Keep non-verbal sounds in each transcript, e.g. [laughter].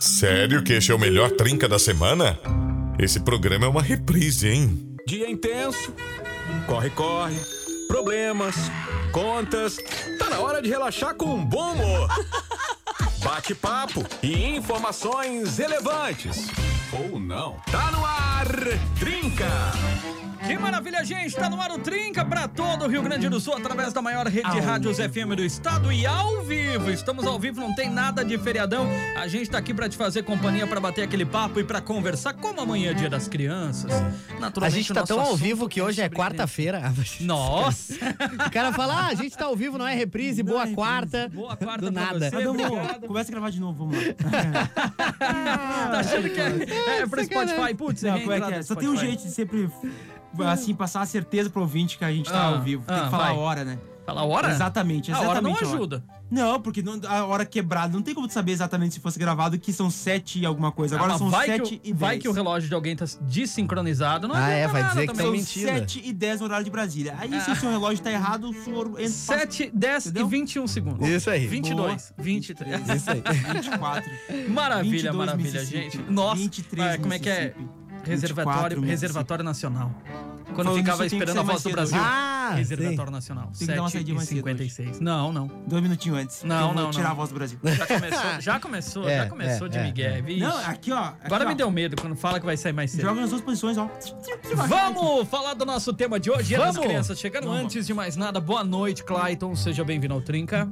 Sério que este é o melhor trinca da semana? Esse programa é uma reprise, hein? Dia intenso, corre, corre, problemas, contas. Tá na hora de relaxar com um bom humor. [laughs] Bate-papo e informações relevantes. Ou não. Tá no ar, Trinca! Que maravilha, gente! Tá no ar o Trinca pra todo o Rio Grande do Sul através da maior rede de rádios FM do estado e ao vivo. Estamos ao vivo, não tem nada de feriadão. A gente tá aqui pra te fazer companhia, pra bater aquele papo e pra conversar como amanhã é dia das crianças. A Naturalmente, gente tá nosso tão ao vivo que hoje é sobre quarta-feira. [laughs] Nossa! O cara fala, ah, a gente tá ao vivo, não é reprise, boa quarta. Boa quarta Do pra nada. você, obrigado. começa a gravar de novo, vamos lá. [laughs] Tá achando que é, é pro Spotify? Putz, Não, é é? do Só tem um jeito de sempre, assim, passar a certeza pro ouvinte que a gente tá Ah, ao vivo. Tem ah, que falar vai. a hora, né? Fala a hora? Exatamente, A exatamente. hora não ajuda. Não, porque não- a hora quebrada, não tem como tu saber exatamente se fosse gravado que são sete e alguma coisa. Agora Ah, são vai, sete e o, vai dez. que o relógio de alguém tá desincronizado, não Ah, é, vai nada dizer que tá São mentira. sete e dez no horário de Brasília. Aí, se Ah. o seu relógio tá errado, o senhor entra 7, 10 Entendeu? e 21 segundos. Isso aí. 22, 23. Isso aí. [laughs] 24. Maravilha, 22 maravilha, Mississippi, gente. Nossa, 23 ah, como é que é? Reservatório, 24 reservatório Nacional. Quando Falando ficava que esperando a voz do Brasil. Ah, reservatório Nacional. Tem que dar uma 7 saidinha e mais cedo 56. Não, não. Dois minutinhos antes. Não, não, tirar não. a voz do Brasil. Já começou, [laughs] já começou, É, já começou é, de é, Miguel. vixe. Não, aqui, ó. aqui, Agora ó. me deu medo quando fala que vai sair mais cedo. Joga nas duas posições, ó. Vamos falar do nosso tema de hoje, das Vamos. Crianças. Chegando Vamos. antes de mais nada, boa noite, Clayton. Seja bem-vindo ao Trinca.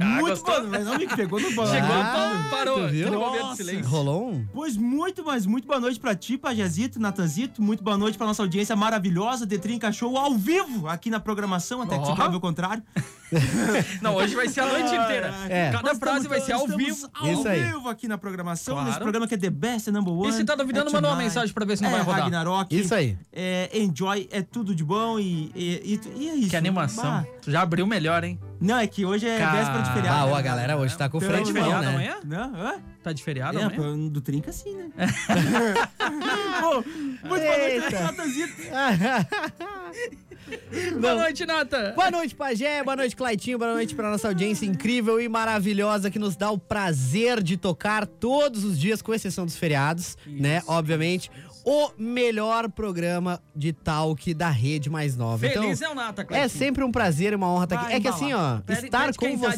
Ah, Muito gostou? bom, mas não me pegou no [laughs] balão. Chegou, Ah, parou. viu? Aquele momento de Nossa. silêncio. Rolou um? Pois muito, mas muito boa noite pra ti, Pajazito, Natanzito. Muito boa noite pra nossa audiência maravilhosa. The Trinca Show ao vivo aqui na programação, até que Ó. tu prove o contrário. [laughs] [laughs] Não, hoje vai ser a noite inteira. É. Cada Nós frase estamos- vai ser ao vivo. Ao Isso aí. vivo aqui na programação, Claro. nesse programa que é The Best, é Number One. E se tá duvidando, é manda uma mensagem pra ver se não é vai rodar. Ragnarok. Isso aí. É Enjoy, é tudo de bom e, e, e, e é isso. Que animação. Bah. Tu já abriu melhor, hein? Não, é que hoje é Cara. véspera de feriado. Ah, né? a galera hoje tá com Tá frente de bom, feriado né? amanhã? Não, hã? Tá de feriado É, amanhã? do Trinca sim, né? [laughs] Pô, muito boa noite. Natanzito. [laughs] Boa noite, Nata. Boa noite, Pajé. Boa noite, Claitinho. Boa noite pra nossa audiência incrível e maravilhosa que nos dá o prazer de tocar todos os dias, com exceção dos feriados, né? Obviamente. O melhor programa de talk da rede mais nova. Feliz então, é o Nata, é Cleitinho. sempre um prazer e uma honra estar aqui. Vai É que assim, ó, Pede- estar pede com quem tá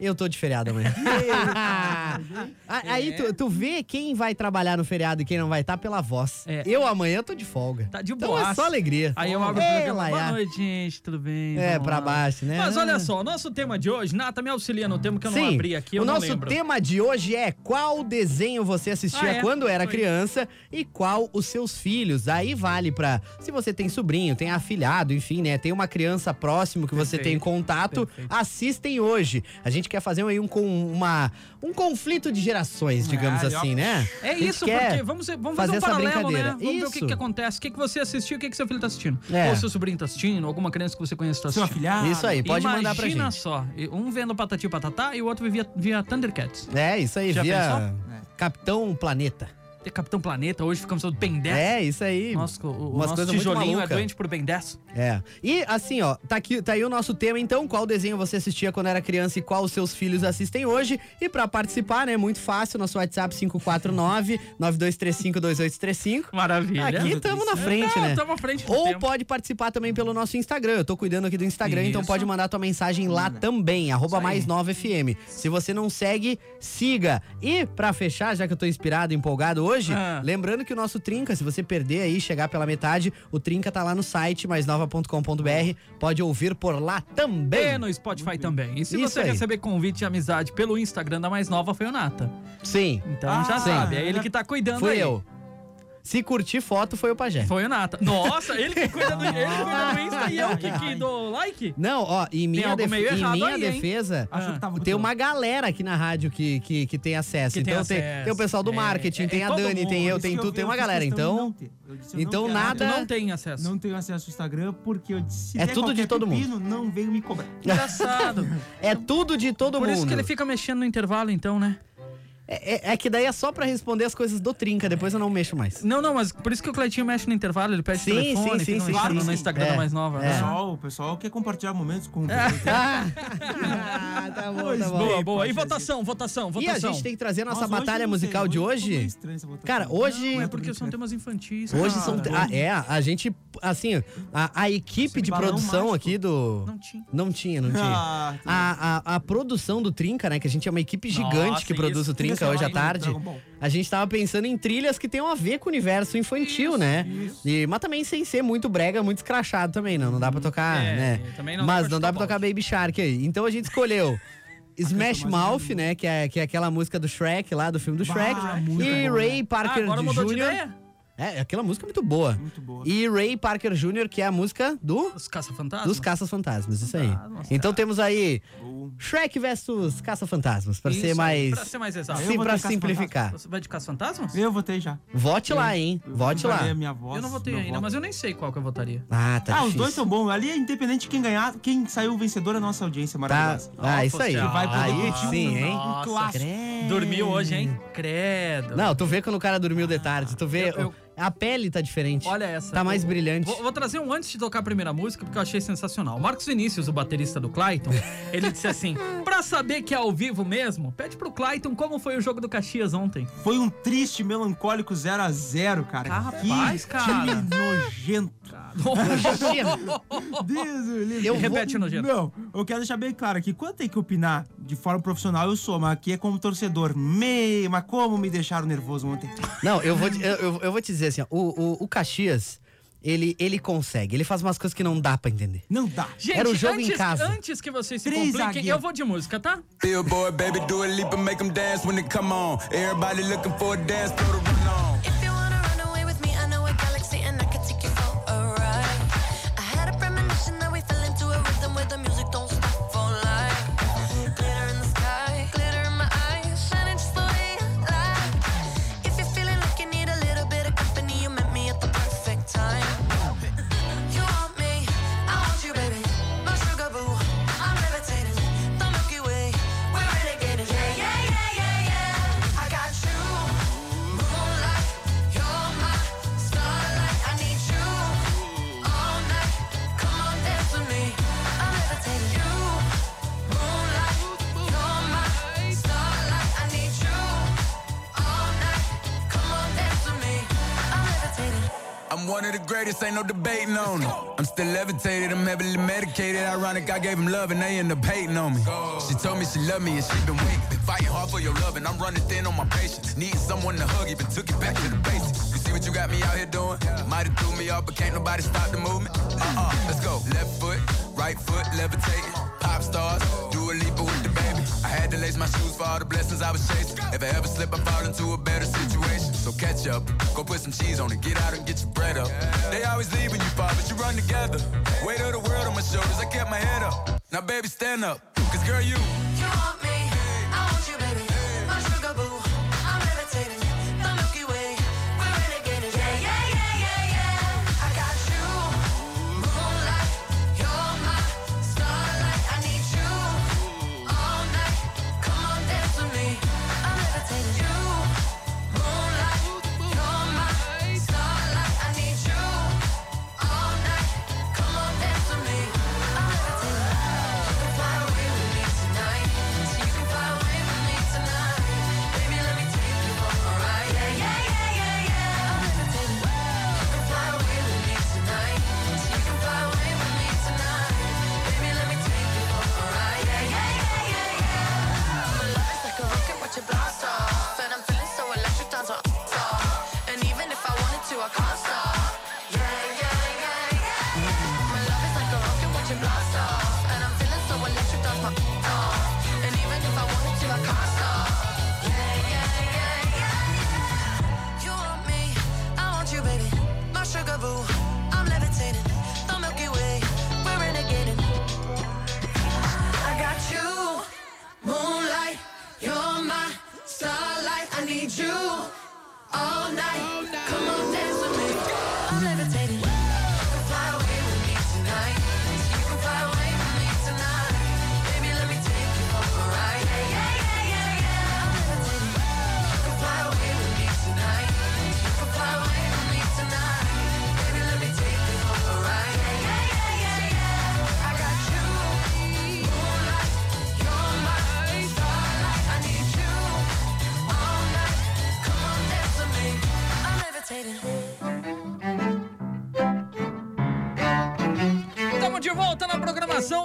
Eu tô de feriado amanhã. [laughs] Aí tu, tu vê quem vai trabalhar no feriado e quem não vai estar pela voz. É. Eu amanhã tô de folga. Tá de então boa. é só alegria. Aí eu abro o programa. Boa Laiá. noite, gente. Tudo bem? É, Vamos pra lá. baixo, né? Mas olha só, o nosso tema de hoje, Nata, me auxilia no tema que eu não Sim, abri aqui, eu o não nosso lembro. tema de hoje é qual desenho você assistia Ah, é? quando era Foi. criança e qual os seus filhos. Aí vale pra se você tem sobrinho, tem afilhado, enfim, né? Tem uma criança próximo que você tem Perfeito, contato, perfeito. assistem hoje. A gente quer fazer aí um, com uma, um conflito de gerações, digamos Ah, assim, né? É isso, porque vamos, vamos fazer fazer um essa paralelo, né? brincadeira. Vamos ver o que, Isso. que acontece. O que, que você assistiu, o que, que seu filho tá assistindo. É. Ou seu sobrinho tá assistindo, alguma criança que você conhece tá Seu assistindo. afilhado. Isso aí, pode Imagina mandar pra gente. só, um vendo Patati e Patatá e o outro via, via Thundercats. É, isso aí, Já via pensou? Capitão Planeta. Tem Capitão Planeta, hoje ficamos falando Ben 10. É, isso aí. Nosso, o, nosso tijolinho é doente por Ben 10. É. E assim, ó, tá, aqui, tá aí o nosso tema, então. Qual desenho você assistia quando era criança e qual os seus filhos assistem hoje? E pra participar, né, muito fácil, nosso WhatsApp 549-9235-2835. Maravilha. Aqui estamos na frente, Não, né? tamo à frente Ou tempo. pode participar também pelo nosso Instagram. Eu tô cuidando aqui do Instagram, então Isso. pode mandar tua mensagem lá também, arroba mais 9 FM. Se você não segue, siga. E pra fechar, já que eu tô inspirado, empolgado hoje, Ah. lembrando que o nosso Trinca, se você perder aí, chegar pela metade, o Trinca tá lá no site maisnova.com.br. Pode ouvir por lá também. E no Spotify também. E se Isso você aí. receber convite de amizade pelo Instagram da mais nova, foi o Nata. Sim, Então Ah, já sim. sabe, é ele que tá cuidando fui aí. eu. Se curtir foto, foi o Pajé. Foi o Nata. Nossa, ele que cuida do, ele cuida do Insta e eu que, que dou like? Não, ó, em minha, def- meio em minha aí, defesa, tem bom. uma galera aqui na rádio que, que, que tem acesso. Que tem então tem, acesso. tem o pessoal do É, marketing, é- tem é a todo Dani, tem mundo. eu, Isso tem tu, tem uma galera. Então. Eu eu então quero. nada- Tu não tem acesso. Não tenho acesso ao Instagram porque eu disse, se É der tudo de todo mundo. pepino, não venho me cobrar. Engraçado. [laughs] é tudo de todo Por mundo. isso que ele fica mexendo no intervalo, então, né? É, é- é que daí é só pra responder as coisas do Trinca, depois eu não mexo mais. Não, não, mas por isso que o Cleitinho mexe no intervalo, ele pede Sim, telefone, sim, sim, sim, no sim. Instagram É, mais nova, O né? pessoal, o pessoal quer compartilhar momentos com o [laughs] [laughs] Ah, tá bom, Pois tá bom. Boa, boa. E pode votação, votação, E votação. a gente tem que trazer a nossa hoje batalha sei, musical hoje de hoje. votação. Cara, hoje. Não, é porque são temas infantis. Hoje cara. são. Ah, é, a gente. Assim, a, a equipe de produção mágico. aqui do. Não tinha. Não tinha, não tinha. Ah, tem- A, a, a produção do Trinca, né? Que a gente é uma equipe gigante Nossa, que produz isso. o Trinca Hoje à tarde. A gente tava pensando em trilhas que tenham a ver com o universo infantil, né? E, mas também sem ser muito brega, muito escrachado também, não. Não dá pra tocar, É, né? não mas não dá pra tocar Baby Shark aí. Então a gente escolheu [laughs] Smash mais Mouth, né? Que é, que é aquela música do Shrek lá, do filme do Bah, Shrek. muito e boa. Ray Ah, Parker de Jr. É, aquela música é muito boa. Muito boa. E Ray Parker Jr., que é a música do Os caça-fantasmas? dos Caças-Fantasmas, isso aí. Ah, Então temos aí. Shrek versus Caça-Fantasmas, pra Isso ser mais. Pra ser mais exato. Sim, pra simplificar. Você vai de caça-fantasmas? Eu votei já. Vote lá, hein? Eu Vote lá. minha voz, Eu não votei meu ainda, voto. mas eu nem sei qual que eu votaria. Ah, tá Ah, os difícil. dois são bons. Ali é independente de quem ganhar, quem saiu vencedor é a nossa audiência Tá. maravilhosa. Ah, isso aí. Vai poder Aí sim, hein? um Nossa, clássico. Credo. Dormiu hoje, hein? Credo. Não, tu vê quando o cara dormiu de tarde. Tu vê. Eu- eu- A pele tá diferente. Olha essa. Tá mais brilhante. Vou, vou trazer um antes de tocar a primeira música, porque eu achei sensacional. O Marcos Vinícius, o baterista do Clayton, [laughs] ele disse assim: pra saber que é ao vivo mesmo, pede pro Clayton como foi o jogo do Caxias ontem. Foi um triste, melancólico 0x0, cara. Capaz, que cara. time nojento. Deus [laughs] o livre. Eu vou- Repete, nojento. Não, eu quero deixar bem claro que quando tem que opinar de forma profissional, eu sou, mas aqui é como torcedor. Me, mas como me deixaram nervoso ontem. Não, eu vou, te- eu, eu- eu vou te dizer assim, ó, o, o, o Caxias, ele, ele consegue. Ele faz umas coisas que não dá pra entender. Não dá. Gente, Era o jogo em antes, casa. antes que vocês se Três compliquem, eu vou de música, tá? Billboard, baby, do a leap and make 'em dance when they come on. Everybody looking for a dance floor to run on. Greatest, ain't no debating on it. I'm still levitated, I'm heavily medicated. Ironic, I gave him love and they end up hating on me. She told me she loved me and she been waiting. Been fighting hard for your love and I'm running thin on my patience. Needing someone to hug, even took it back to the basics. You see what you got me out here doing? Might have threw me off, but can't nobody stop the movement. Uh-uh, let's go. Left foot, right foot, levitating. Pop stars, do a leap with the baby. I had to lace my shoes for all the blessings I was chasing. If I ever slip, I fall into a better situation. So catch up, go put some cheese on it, get out and get your bread up. They always leave when you fall, but you run together. Weight of the world on my shoulders, I kept my head up. Now, baby, stand up, cause girl, you. You want me, I want you, baby.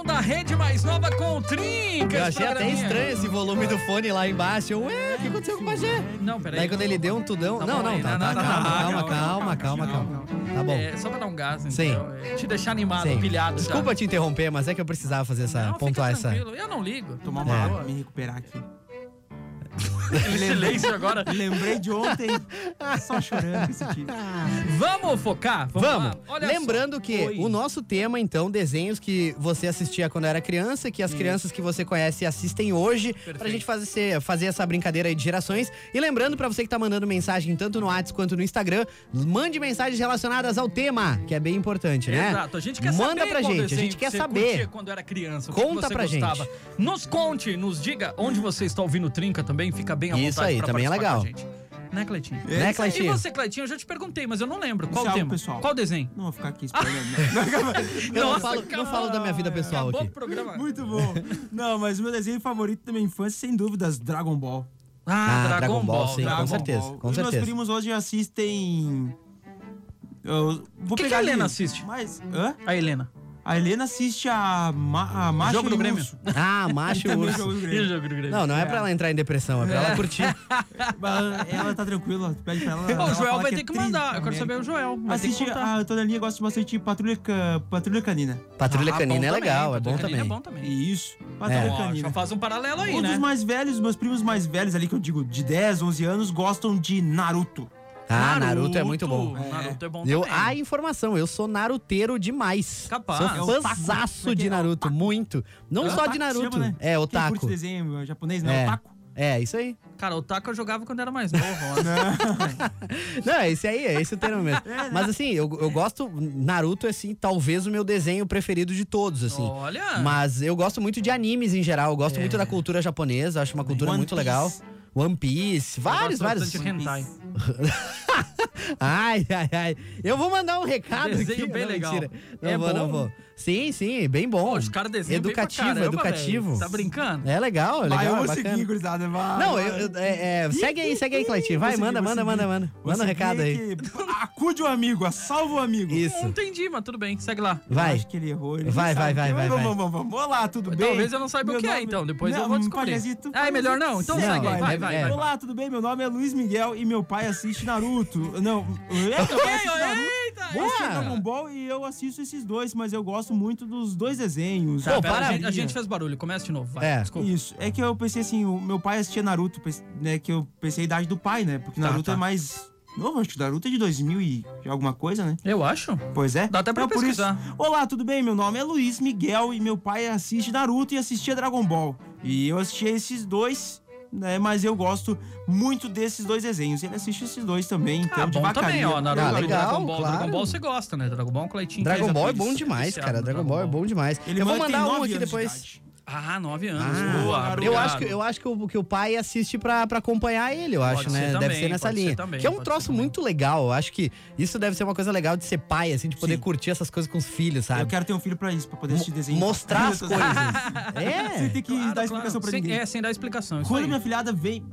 Da Rede Mais Nova com o Trinca. Eu achei até estranho esse volume do fone lá embaixo. Eu, Ué, o que aconteceu com o Pajé? Não, peraí. Daí quando ele deu um tudão. Tá não, bom não, tá, não, tá, calma, não, calma, não, calma, calma. Tá bom. É, só pra dar um gás, Sim. entendeu? É, Te deixar animado, Sim. pilhado. já. Desculpa te interromper, mas é que eu precisava fazer essa, Não, fica pontuar essa. tranquilo, Eu não ligo. Tomar É. uma água, me recuperar aqui. [laughs] Aquele silêncio agora. Lembrei de ontem, [laughs] só chorando esse time. Vamos focar? Vamos, Vamos! lá. Olha Lembrando que Oi. o nosso tema, então, desenhos que você assistia quando era criança, que as crianças que você conhece assistem hoje, pra gente fazer, fazer essa brincadeira aí de gerações. E lembrando pra você que tá mandando mensagem tanto no WhatsApp quanto no Instagram, mande mensagens relacionadas ao tema, que é bem importante, né? Exato, a gente quer Manda saber pra gente, a gente quer saber. quando era criança. Conta que você pra gente. gostava. Nos conte, nos diga onde você está ouvindo o Trinca também, fica bem à Isso vontade aí, pra também é participar legal. com a gente. Né, Cleitinho? Né, E Cleitinho? você, Cleitinho, eu já te perguntei, mas eu não lembro. Qual é o tema? pessoal. Qual desenho? Não vou ficar aqui [laughs] spoilando. Eu não Nossa, falo, não cara, falo da minha vida pessoal Acabou aqui. o programa. Muito bom. Não, mas o meu desenho favorito da minha infância, sem dúvidas, Dragon Ball. Ah, Ah, Dragon, Dragon Ball, Ball. sim, Dragon com certeza, Ball. com Os meus certeza. primos hoje assistem. Eu vou Que que pegar a ali- Helena assiste? Mas. Hã? A Helena. A Helena assiste a, Ma, a Macho Jogo e do Grêmio. Urso. [laughs] Ah, [laughs] macho e Também urso. jogo do E jogo do Grêmio? Não, não é pra ela entrar em depressão, é pra ela curtir. [laughs] Ela tá tranquila, tu pede pra ela. O Joel vai é ter que mandar. Eu quero também. saber o Joel. Assiste a Tonalinha gosta bastante de Patrulha, Ca- Patrulha Canina. Patrulha Ah, Canina é bom legal, também, é bom Patrulha Canina também. É bom também. Isso, Patrulha Ó, Canina. já faz um paralelo aí, Um né? dos mais velhos, meus primos mais velhos ali, que eu digo de 10, 11 anos, gostam de Naruto. Ah, Naruto é muito bom. Naruto é bom Eu, também. a informação, eu sou naruteiro demais. Capaz. Sou É fãzaço de É Naruto, muito. Não É só de Naruto. chama, né? É, Quem otaku. curte desenho japonês, né? É. Otaku. É, isso aí. Cara, o taco eu jogava quando era mais novo. [laughs] Não, é esse aí, é esse o termo mesmo. Mas assim, eu, eu gosto. Naruto é assim, talvez o meu desenho preferido de todos, assim. Olha. Mas eu gosto muito de animes em geral. Eu gosto É. muito da cultura japonesa, acho uma cultura One muito Piece. legal. One Piece, vários, vários. de hentai. [laughs] Ai, ai, ai. Eu vou mandar um recado Desenho aqui. bem Não, legal. mentira. Não É vou, não bom? vou. Sim, sim, bem bom. Pô, os caras desenham bem pra Educativo, caramba, educativo. velho. Tá brincando? É legal, é legal, Vai, eu é vou bacana. seguir, gurizada. Vai, Não, vai. eu, eu- é, é, segue aí, segue aí, Cleitinho. Vai, manda, manda, manda, manda. Vou Manda um recado aí. que Acude o amigo, salva o amigo. Isso. Não entendi, mas tudo bem. Segue lá. Eu Vai. acho que ele errou. Ele Vai, vai, vai, que- vai, Vamos, vai. vamos, vamos. Olá, tudo bem? Talvez eu não saiba Meu o que é, nome- então. Depois eu Não, vou descobrir. Pajazito, Ah, é melhor não? Então Não, segue aí. Vai, é- vai, é. vai. Olá, tudo bem? Meu nome é Luiz Miguel e meu pai assiste Naruto. Não, é, meu pai assiste Naruto. Eita, Eu assisti Boa! Dragon Ball e eu assisto esses dois, mas eu gosto muito dos dois desenhos. Tá, Pô, pera, a, para- gente, a gente fez barulho. Começa de novo. Vai. É. Desculpa. Isso. É que eu pensei assim, o meu pai assistia Naruto, né? Que eu pensei a idade do pai, né? Porque Tá, Naruto tá. é mais. Novo, acho que Naruto é de 2000 e alguma coisa, né? Eu acho. Pois é. Dá até pra Então, isso- pesquisar. Olá, tudo bem? Meu nome é Luiz Miguel e meu pai assiste Naruto e assistia Dragon Ball. E eu assistia esses dois, né? Mas eu gosto muito desses dois desenhos. Ele assiste esses dois também, então Ah, bom também, ó. Naruto Ah, legal, Dragon Ball. claro. Dragon Ball você gosta, né? Dragon Ball, Cleitinho. Dragon que Ball é bom demais, cara. Dragon Ball é bom demais. Ele eu vou mandar um aqui depois. Ah, nove anos. Ah, Boa, eu obrigado. acho que, eu acho que, o, que o pai assiste pra, pra acompanhar ele, eu Pode acho, ser né? também, deve ser nessa pode ser linha. também, que é um pode troço ser também. muito legal. Eu acho que isso deve ser uma coisa legal de ser pai, assim, de poder Sim. curtir essas coisas com os filhos, sabe? Eu quero ter um filho pra isso, pra poder assistir desenho. Mostrar as [laughs] coisas. Sem é. [laughs] ter que Claro, dar explicação claro. pra Sem- ninguém. É, sem dar explicação. Isso Quando aí. minha filhada vem,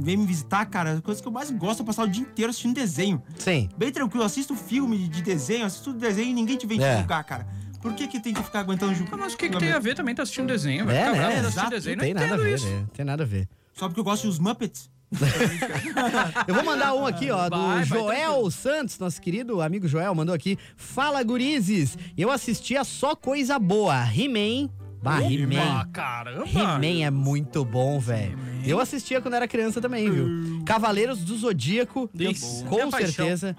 vem me visitar, cara, a coisa que eu mais gosto é passar o dia inteiro assistindo desenho. Sim. Bem tranquilo, assisto filme de desenho, assisto desenho e ninguém te vem te É. julgar, cara. Por que que tem que ficar aguentando? Ah, mas o que, que tem a ver também? Tá assistindo desenho, vai É, ficar né? bravo, tá assistindo desenho. Não tem não nada a ver, isso. né? Tem nada a ver. Só porque eu gosto dos Muppets? [laughs] Eu vou mandar um aqui, ó, do Vai, vai, Joel tranquilo. Santos, nosso querido amigo Joel, mandou aqui. Fala, gurizes! Eu assistia só coisa boa. He-Man. Bah, Ah, He-Man. caramba! He-Man é muito bom, velho. Eu assistia quando era criança também, viu? Cavaleiros do Zodíaco, Isso, com minha paixão. certeza.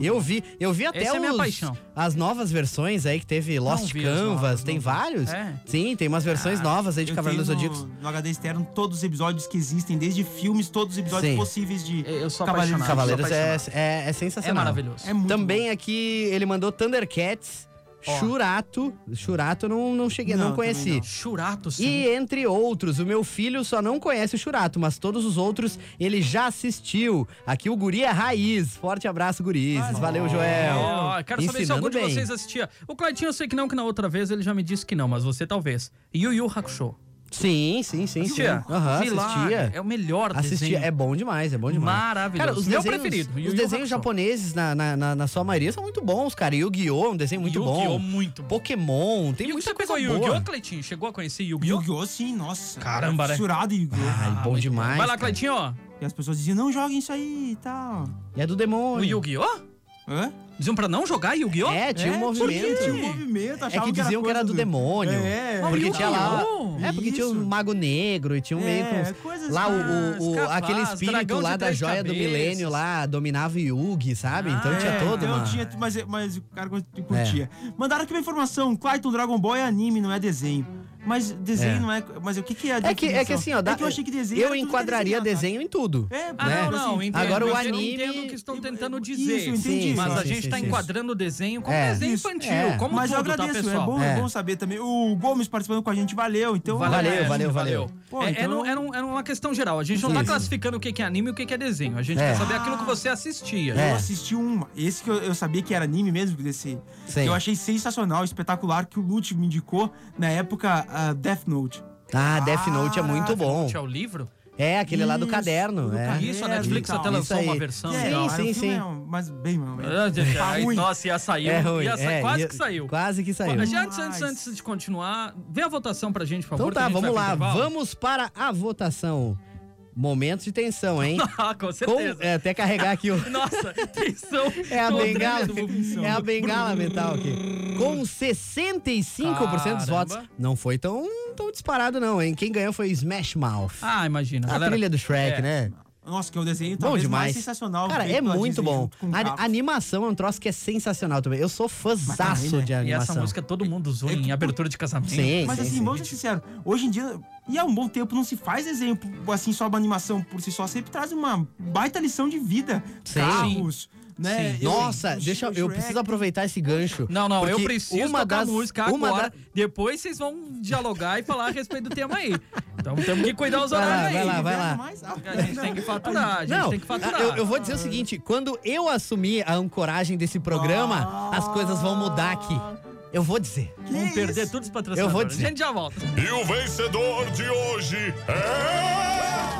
Eu vi, eu vi até Essa é minha os- paixão. as novas versões aí que teve Lost vi as Canvas, novas, tem não vários. É. Sim, tem umas versões novas aí de Eu Cavaleiros do tenho Zodíaco. no, no HD externo todos os episódios que existem, desde filmes, todos os episódios Sim. possíveis de Eu sou Cavaleiros. apaixonado. Cavaleiros sou é, é, é É sensacional. maravilhoso. É muito Também aqui ele mandou Thundercats, Churato. Churato eu não, não cheguei, não, Não, conheci. não. Churato, sim. E entre outros, o meu filho só não conhece o Churato, mas todos os outros ele já assistiu. Aqui o Guri é raiz. Forte abraço, Gurizes. Valeu, Joel. Ó, quero saber se Ensinando algum de bem. vocês assistia. O Cleitinho eu sei que não, que na outra vez ele já me disse que não, mas você talvez. Yu Yu Hakusho. Sim, sim, sim. sim. Assistia? Lá, assistia. É o melhor Assistia, desenho. é bom demais, é bom demais. Maravilhoso. Cara, os Meu desenhos, preferido, Yu Os Yu desenhos Hakusho. japoneses, na, na, na, na sua maioria, são muito bons, cara. Yu-Gi-Oh! é um desenho muito Yu-Gi-Oh! bom. muito bom. Pokémon, tem E muita coisa boa. Yu-Gi-Oh, Cleitinho? Chegou a conhecer Yu-Gi-Oh? Yu-Gi-Oh! sim, nossa. Caramba, né? Fissurado em Yu-Gi-Oh! Ai, bom demais. Vai lá, cara. Cleitinho, ó. E as pessoas diziam, não joguem isso aí e tal. E é do O demônio. Yu-Gi-Oh? Hã? Diziam pra não jogar Yu-Gi-Oh? É, tinha um É, movimento. Tinha um movimento, É que diziam que era do demônio. É, Porque tinha lá. É, porque tinha um mago negro e tinha um meio É, com. coisas Lá o, aquele espírito lá da joia do milênio lá dominava o Yugi, sabe? Então Ah, tinha é, todo então uma. tinha, mas, mas o cara curtia. Mandaram aqui uma informação: Clayton Dragon Ball é anime, não é desenho. Mas desenho É. não é. Mas o que, que é a É que, é que assim, ó, dá- É que eu achei que desenho eu era enquadraria tá? desenho em tudo. É, Ah, né? não, não, assim, entendo. Agora o eu anime- entendo o que estão tentando Isso, dizer. eu entendi. Sim, Mas sim, a sim, gente sim, tá sim. enquadrando o desenho como É, desenho isso, infantil, é. como Mas eu tudo, tá, agradeço, pessoal? é bom, É. é bom saber também. O Gomes participando com a gente, valeu. Então, Valeu, é, valeu, valeu. Pô, é, é então- no- é no- é uma questão geral. A gente não tá Isso. classificando o que que é anime e o que que é desenho. A gente É. quer saber aquilo que você assistia. É. Eu assisti um. Esse que eu, eu sabia que era anime mesmo, desse. Eu achei sensacional, espetacular, que o Lute me indicou na época a Death Note. Ah, Death Note é muito bom. Tinha o livro? É, aquele lá do Isso, caderno. do é. caderno. Isso, a É, Netflix então, até isso lançou aí. uma versão. Sim, É, o sim, filme sim. é um- mas bem mal. Ah, Tá ai, ruim. Nossa, ia sair. É ruim. ia sa- é, quase ia- que saiu. Quase que saiu. Mas antes, antes, antes de continuar, vê a votação pra gente, por favor. Então tá, que a gente vamos vai lá. pro intervalo. Vamos para a votação. Momentos de tensão, hein? [laughs] Ah, com Com, certeza. é, até carregar aqui o. [laughs] Nossa, tensão. [laughs] É a bengala, é a bengala mental aqui. Com 65% dos Caramba. votos. Não foi tão, tão disparado, não, hein? Quem ganhou foi Smash Mouth. Ah, imagina. a galera. trilha do Shrek, é. né? Nossa, que é o desenho Bom demais. mais sensacional. Cara, é muito bom. A, animação é um troço que é sensacional também. Eu sou fãzaço né? de E animação. essa música todo mundo usou É em abertura de casamento. Sim, Mas sim, assim, sim. vamos ser sinceros, hoje em dia, e há um bom tempo, não se faz desenho assim, só uma animação por si só, sempre traz uma baita lição de vida. Sim. Carros, né? Sim. Eu- Nossa, o deixa eu, eu preciso aproveitar esse gancho. Não, não, eu preciso uma tocar das, música uma agora. da- Depois vocês vão dialogar e falar a respeito do tema aí. Então temos que cuidar os Vai lá, horários vai aí. lá, vai lá. A gente tem que faturar, a gente Não, tem que faturar. eu, eu vou dizer o seguinte: quando eu assumir a ancoragem desse programa, as coisas vão mudar aqui. Eu vou dizer. Vamos perder todos os patrocinadores. Eu vou dizer. A gente já volta. E o vencedor de hoje é.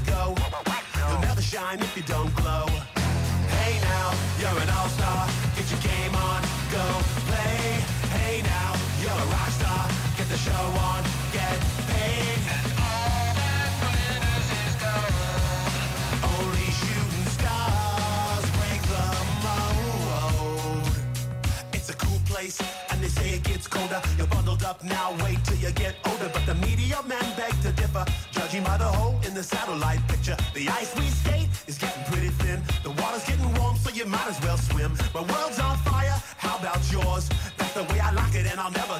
Shine if you don't glow. Hey now, you're an all-star. Get your game on, go play. Hey now, you're a rock star. Get the show on, get paid. And all that glitters is gold. Only shooting stars break the mold. It's a cool place, and they say it gets colder. You're bundled up now, wait till you get older. But the media men beg to differ, judging by the hole in the satellite picture. The ice I'll never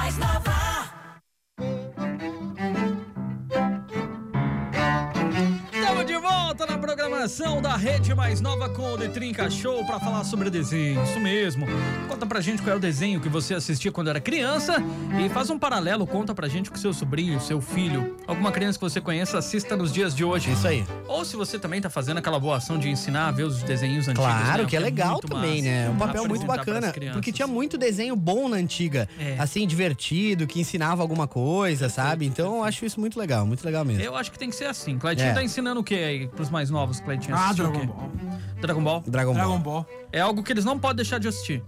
Mais da Rede Mais Nova com o The Trinca Show para falar sobre desenho. Isso mesmo. Conta pra gente qual é o desenho que você assistia quando era criança e faz um paralelo, conta pra gente o que seu sobrinho, seu filho, alguma criança que você conheça assista nos dias de hoje. Isso aí. Ou se você também tá fazendo aquela boa ação de ensinar a ver os desenhos antigos. Claro, né? que é legal também, massa. né? Um papel muito bacana. Porque tinha muito desenho bom na antiga. É. Assim, divertido, que ensinava alguma coisa, sabe? Então eu acho isso muito legal, muito legal mesmo. Eu acho que tem que ser assim. Cleitinho É. tá ensinando o que aí pros mais novos, Cleitinho? Ah, Assistiu o Dragon quê? Ball. Dragon Ball? Dragon Ball. Dragon Ball. É algo que eles não podem deixar de assistir.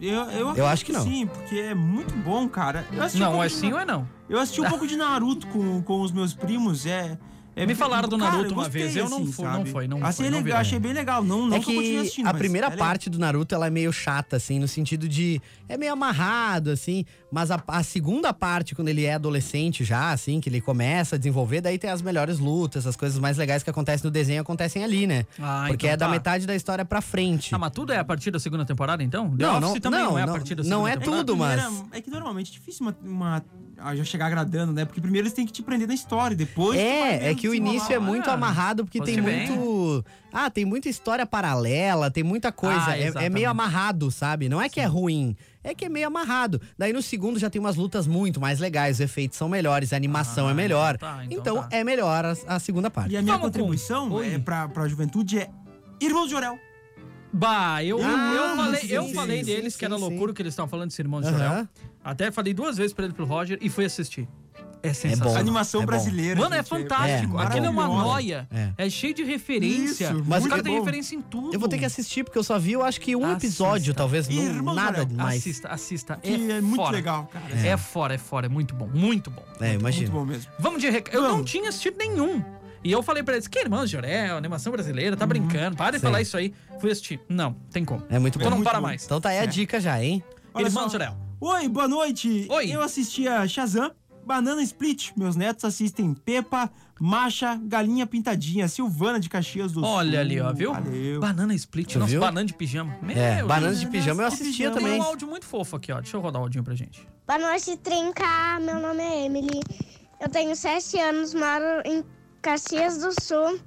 Eu, eu, Eu acho que não. Sim, porque é muito bom, cara. Um Não, pouco é de sim Na- ou é não? Eu assisti um [laughs] pouco de Naruto com, com os meus primos, é... é Me falaram do cara, Naruto eu uma gostei, vez, eu não assim, fui, não foi, não assim, foi, é não legal, achei bem legal. Não, não é que assistindo, a primeira é legal. parte do Naruto ela é meio chata, assim, no sentido de. É meio amarrado, assim. Mas a, a segunda parte, quando ele é adolescente já, assim, que ele começa a desenvolver, daí tem as melhores lutas, as coisas mais legais que acontecem no desenho acontecem ali, né? Ah, Porque então é da tá. metade da história pra frente. Ah, mas tudo é a partir da segunda temporada, então? The Não, Office não- também não, não, é a não- partir da não segunda é temporada? tudo, mas- É que normalmente é difícil uma, uma- já chegar agradando, né? Porque primeiro eles têm que te prender na história, depois. É, é que o início é muito Ah, amarrado, porque tem fosse bem. muito. Ah, tem muita história paralela, tem muita coisa. Ah, é- é, meio amarrado, sabe? Não é que é ruim, é que é meio amarrado. Daí no segundo já tem umas lutas muito mais legais, os efeitos são melhores, a animação Ah, é melhor. então tá, então então tá. é melhor a, a segunda parte. E a minha Vamos com- contribuição Oi. é pra, pra juventude é Irmãos de Orel. Bah, eu, Ah, eu falei, sim, eu sim, falei sim, deles sim, que era sim. loucura que eles estavam falando desse irmão de Aham. Jorel. Até falei duas vezes pra ele pro Roger e fui assistir. É sensacional. bom. Animação é brasileira. Mano, é gente, fantástico. é Aquilo é uma noia. É. É. cheio de referência. Isso, Mas o é têm bom. referência em tudo. Eu vou ter que assistir, porque eu só vi, eu acho que um Assista. episódio, talvez, não, Irmãos nada Jorel. mais. Assista, assista. Que é, é muito fora. legal, cara. É. fora, é fora. É muito bom. Muito bom. É, imagina. Muito bom mesmo. Vamos de rec... Eu não tinha assistido nenhum. E eu falei pra eles, que irmão de Jorel, animação brasileira, tá brincando. Para de Sim. falar isso aí. Fui assistir. Não, tem como. É muito Então bom. não para bom. mais. Então tá aí a dica já, hein? Olha Irmão só. de Jorel. Oi, boa noite. Oi. Eu assistia Shazam, Banana Split. Meus netos assistem Pepa, Macha, Galinha Pintadinha, Silvana de Caxias do Sul. Olha ali, ó, viu? Valeu. Banana split. Tu Nossa, viu? banana de pijama. Meu É, Deus. Bananas de. Pijama eu assistia pijama. Tem também. um áudio muito fofo aqui, ó. Deixa eu rodar o áudio pra gente. Boa noite, Trinca. Meu nome é Emily. Eu tenho sete anos, moro em Caxias do Sul.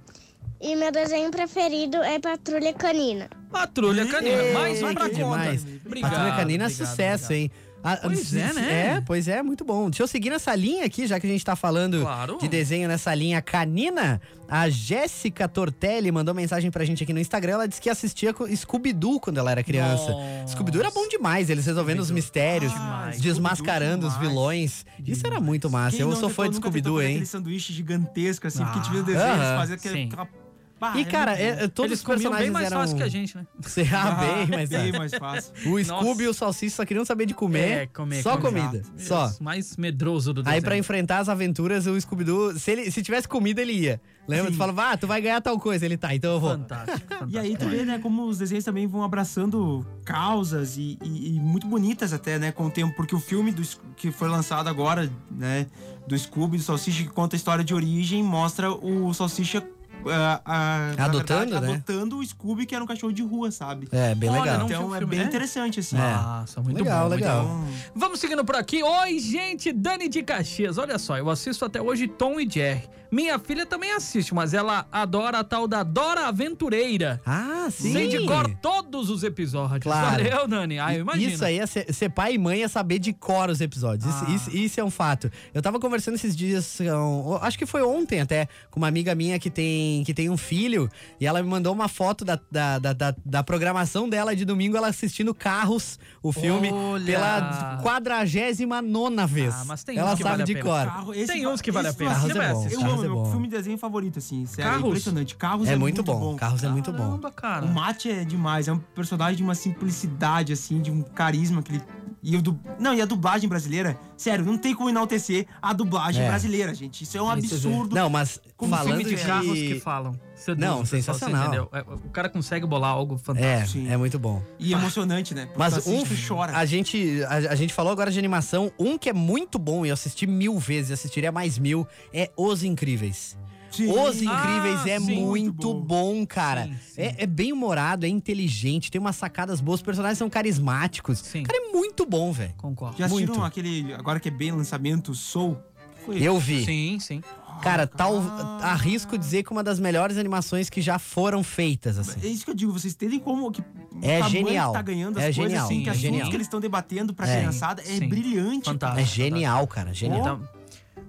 E meu desenho preferido é Patrulha Canina. Patrulha Canina. Ei, Mais um pra conta. demais. Obrigado. Patrulha Canina é obrigado, sucesso, obrigado. hein? Ah, Pois é, né? É, pois é, muito bom. Deixa eu seguir nessa linha aqui, já que a gente tá falando Claro. de desenho nessa linha canina. A Jéssica Tortelli mandou mensagem pra gente aqui no Instagram. Ela disse que assistia com Scooby-Doo quando ela era criança. Scooby-Doo era bom demais, eles resolvendo os mistérios, Ah, desmascarando os vilões. Isso era muito massa. Quem Eu não sou fã de Scooby-Doo, fazer hein? Aquele sanduíche gigantesco, assim, porque Ah. te viu o desenho, eles Aham. faziam aquele... Aquela- Bah, E, é cara, é- é- todos Eles os personagens bem mais eram... fácil que a gente, né? [laughs] Ah, bem, [laughs] mas bem é. mais fácil. O Nossa. Scooby e o Salsicha só queriam saber de comer. É, comer, só comer. comida. Exato. Só. Mais medroso do Aí desenho. pra enfrentar as aventuras, o Scooby-Doo, se, ele, se tivesse comida, ele ia. Lembra? Tu falava, ah, tu vai ganhar tal coisa. Ele tá, então eu vou. Fantástico, fantástico. [laughs] E aí tu vê, né, como os desenhos também vão abraçando causas e, e- e muito bonitas até, né, com o tempo, porque o filme do, que foi lançado agora, né, do Scooby, do Salsicha, que conta a história de origem, mostra o Salsicha Adotando, verdade, né? adotando o Scooby, que era um cachorro de rua, sabe? É, bem Olha, legal. Então é filme, bem né? interessante, assim. Nossa, muito Legal, bom. muito legal. bom. Vamos seguindo por aqui. Oi, gente, Dani de Caxias. Olha só, eu assisto até hoje Tom e Jerry. Minha filha também assiste, mas ela adora a tal da Dora Aventureira. Ah, sim. Sei de cor todos os episódios. Claro. Valeu, Dani. Ah, eu imagino. Isso aí é ser, ser pai e mãe é saber de cor os episódios. Isso, Ah. isso- isso é um fato. Eu tava conversando esses dias, acho que foi ontem até, com uma amiga minha que tem, que tem um filho, e ela me mandou uma foto da, da, da, da- da programação dela de domingo, ela assistindo Carros, o filme, Olha. pela quadragésima nona vez. Ah, mas tem ela uns que sabe vale a de pena. cor. Carro, esse Tem uns que vale a pena. Carros é bom. Eu amo, é meu bom. filme de desenho favorito, assim. Sério, Carros? é impressionante. Carros É é, muito bom. Carros é muito bom. Caramba, cara. O Mate é demais, é um personagem de uma simplicidade, assim, de um carisma que ele. E o du... Não, e a dublagem brasileira, sério, não tem como enaltecer a dublagem É. brasileira, gente. Isso é um vê. absurdo. Não, mas Como falando filme de de... carros que falam. Seduz Não, pessoal, sensacional. É, O cara consegue bolar algo É, fantástico. Sim. é muito bom. E emocionante, né? Porque Mas um, chora. a gente, a, a gente falou agora de animação, um que é muito bom e eu assisti mil vezes, assistiria mais mil, é Os Incríveis. Sim. Os Incríveis Ah, é sim. muito Muito bom, cara. Sim, sim. É, é bem humorado, é inteligente, tem umas sacadas boas, os personagens são carismáticos. Sim. Cara, é muito bom, velho. Concordo. Já assistiram Muito. aquele, agora que é bem lançamento, Soul? Foi Eu vi. Sim, sim. Cara, tal, arrisco dizer que uma das melhores animações que já foram feitas, assim. É isso que eu digo, vocês entendem como que É genial. que tá ganhando as É coisas, genial, assim, que é assuntos genial. que eles estão debatendo pra É. criançada é Sim. brilhante. Fantástico. É genial, cara, genial.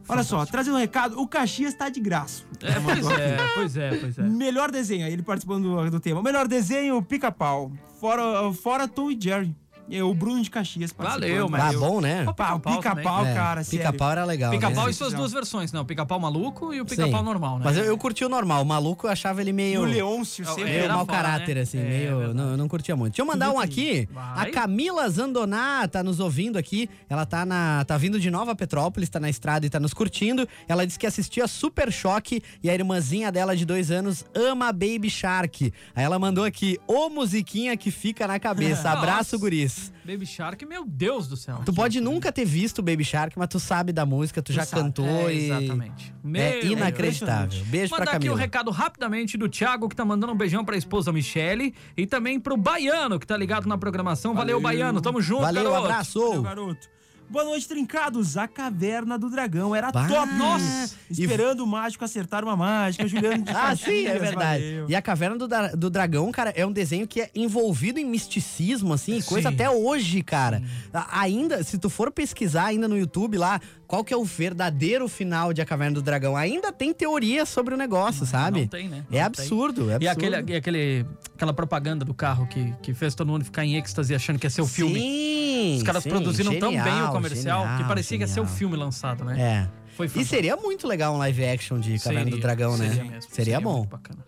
Olha só, trazendo um recado, o Caxias tá de graça. é, pois é, pois é, pois é. Melhor desenho, aí ele participando do, do tema. Melhor desenho, pica-pau. Fora, fora Tom e Jerry. É o Bruno de Caxias Valeu, mas Tá eu- bom, né? Pica-pau pica-pau, É, cara, sério. Pica-pau era legal. Pica-pau né? e suas duas versões, né? O pica-pau maluco e o pica-pau normal, né? Mas eu, eu curti o normal. O maluco eu achava ele E meio. o Leôncio É, sempre... Meio mau fora, caráter, né? assim, É, meio. verdade. Não, eu não curtia muito. Deixa eu mandar um aqui. Vai. A Camila Zandoná tá nos ouvindo aqui. Ela tá na. tá vindo de Nova Petrópolis, tá na estrada e tá nos curtindo. Ela disse que assistia Super Choque e a irmãzinha dela de dois anos ama Baby Shark. Aí ela mandou aqui, ô musiquinha que fica na cabeça. [laughs] Abraço, Nossa. Baby Shark, meu Deus do céu. Tu pode nunca ter visto Baby Shark, mas tu sabe da música, tu, já sabe. cantou É, e. Exatamente. Meu É Deus. inacreditável. Beijo pra Mandar aqui o Camila. recado rapidamente do Thiago, que tá mandando um beijão pra esposa Michele. E também pro Baiano, que tá ligado na programação. Valeu, Valeu. Baiano. Tamo junto, Valeu, garoto. abraço. Valeu, garoto. Boa noite, trincados. A Caverna do Dragão era Bah. top. Nossa. Esperando o mágico acertar uma mágica. Juliano de [laughs] Ah, sim, é verdade. valeu. E a Caverna do, do Dragão, cara, é um desenho que é envolvido em misticismo, assim, coisa Sim. até hoje, cara. A- Ainda, se tu for pesquisar ainda no YouTube lá, qual que é o verdadeiro final de A Caverna do Dragão, ainda tem teoria sobre o negócio, sabe? Não tem, né? É Não absurdo, é absurdo. E, aquele, e aquele, aquela propaganda do carro que, que fez todo mundo ficar em êxtase achando que ia ser o filme. Sim, Os caras sim, produziram tão bem o genial, comercial que genial, parecia que ia ser o genial. filme lançado, né? É. Foi E seria muito legal um live action de Caverna do Seria, Dragão, né? seria mesmo, seria bom. muito bacana.